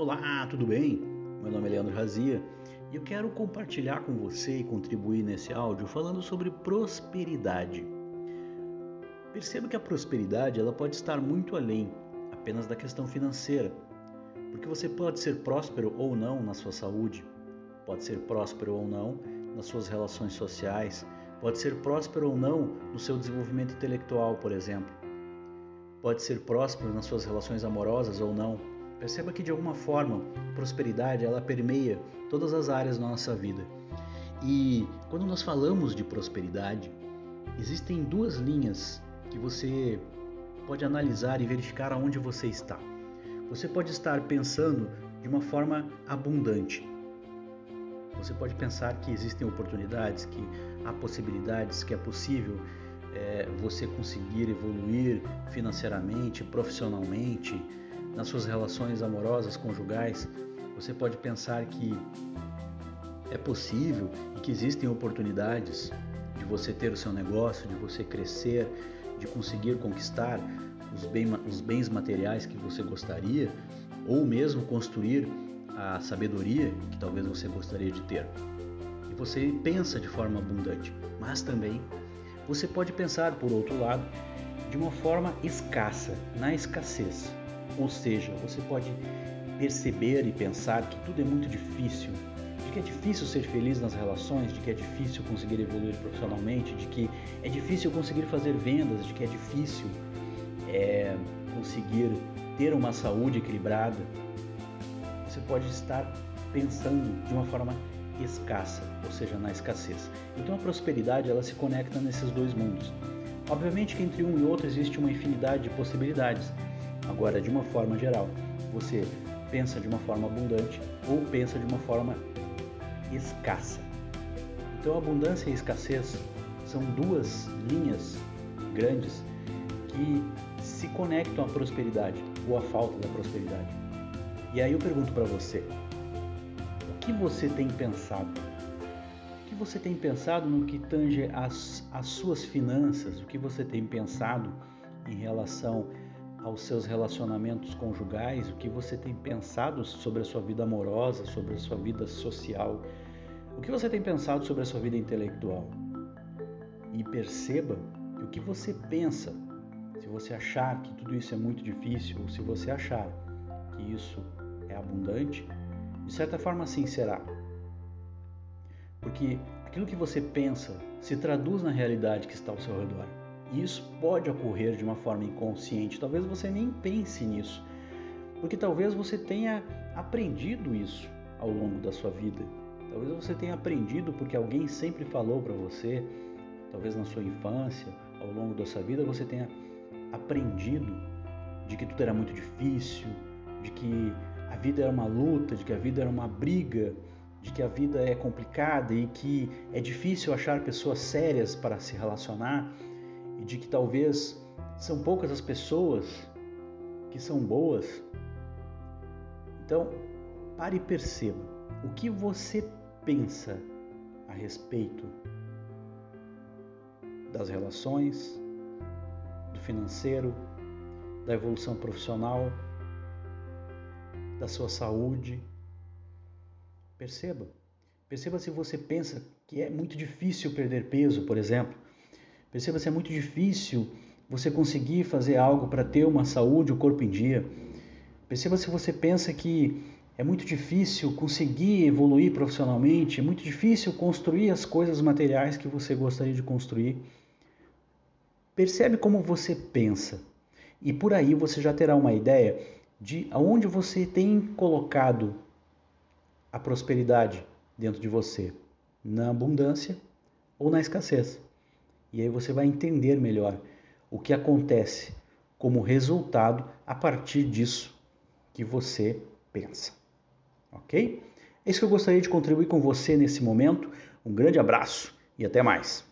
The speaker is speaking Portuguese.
Olá, tudo bem? Meu nome é Leandro Razia e eu quero compartilhar com você e contribuir nesse áudio falando sobre prosperidade. Perceba que a prosperidade ela pode estar muito além apenas da questão financeira, porque você pode ser próspero ou não na sua saúde, pode ser próspero ou não nas suas relações sociais, pode ser próspero ou não no seu desenvolvimento intelectual, por exemplo, pode ser próspero nas suas relações amorosas ou não Perceba que de alguma forma, prosperidade ela permeia todas as áreas da nossa vida. E quando nós falamos de prosperidade, existem duas linhas que você pode analisar e verificar aonde você está. Você pode estar pensando de uma forma abundante. Você pode pensar que existem oportunidades, que há possibilidades, que é possível é, você conseguir evoluir financeiramente, profissionalmente, nas suas relações amorosas, conjugais, você pode pensar que é possível e que existem oportunidades de você ter o seu negócio, de você crescer, de conseguir conquistar os, bem, os bens materiais que você gostaria, ou mesmo construir a sabedoria que talvez você gostaria de ter. E você pensa de forma abundante, mas também você pode pensar, por outro lado, de uma forma escassa, na escassez. Ou seja, você pode perceber e pensar que tudo é muito difícil, de que é difícil ser feliz nas relações, de que é difícil conseguir evoluir profissionalmente, de que é difícil conseguir fazer vendas, de que é difícil é, conseguir ter uma saúde equilibrada. Você pode estar pensando de uma forma escassa, ou seja, na escassez. Então a prosperidade ela se conecta nesses dois mundos. Obviamente que entre um e outro existe uma infinidade de possibilidades, Agora, de uma forma geral, você pensa de uma forma abundante ou pensa de uma forma escassa. Então, abundância e escassez são duas linhas grandes que se conectam à prosperidade ou à falta da prosperidade. E aí eu pergunto para você: o que você tem pensado? O que você tem pensado no que tange as, as suas finanças? O que você tem pensado em relação aos seus relacionamentos conjugais, o que você tem pensado sobre a sua vida amorosa, sobre a sua vida social, o que você tem pensado sobre a sua vida intelectual. E perceba que o que você pensa, se você achar que tudo isso é muito difícil, ou se você achar que isso é abundante, de certa forma sim será. Porque aquilo que você pensa se traduz na realidade que está ao seu redor. E isso pode ocorrer de uma forma inconsciente. Talvez você nem pense nisso, porque talvez você tenha aprendido isso ao longo da sua vida. Talvez você tenha aprendido porque alguém sempre falou para você, talvez na sua infância, ao longo da sua vida, você tenha aprendido de que tudo era muito difícil, de que a vida era uma luta, de que a vida era uma briga, de que a vida é complicada e que é difícil achar pessoas sérias para se relacionar de que talvez são poucas as pessoas que são boas. Então, pare e perceba o que você pensa a respeito das relações, do financeiro, da evolução profissional, da sua saúde. Perceba. Perceba se você pensa que é muito difícil perder peso, por exemplo Perceba se é muito difícil você conseguir fazer algo para ter uma saúde, o corpo em dia. Perceba se você pensa que é muito difícil conseguir evoluir profissionalmente, é muito difícil construir as coisas materiais que você gostaria de construir. Percebe como você pensa. E por aí você já terá uma ideia de aonde você tem colocado a prosperidade dentro de você, na abundância ou na escassez. E aí você vai entender melhor o que acontece como resultado a partir disso que você pensa. Ok? É isso que eu gostaria de contribuir com você nesse momento. Um grande abraço e até mais.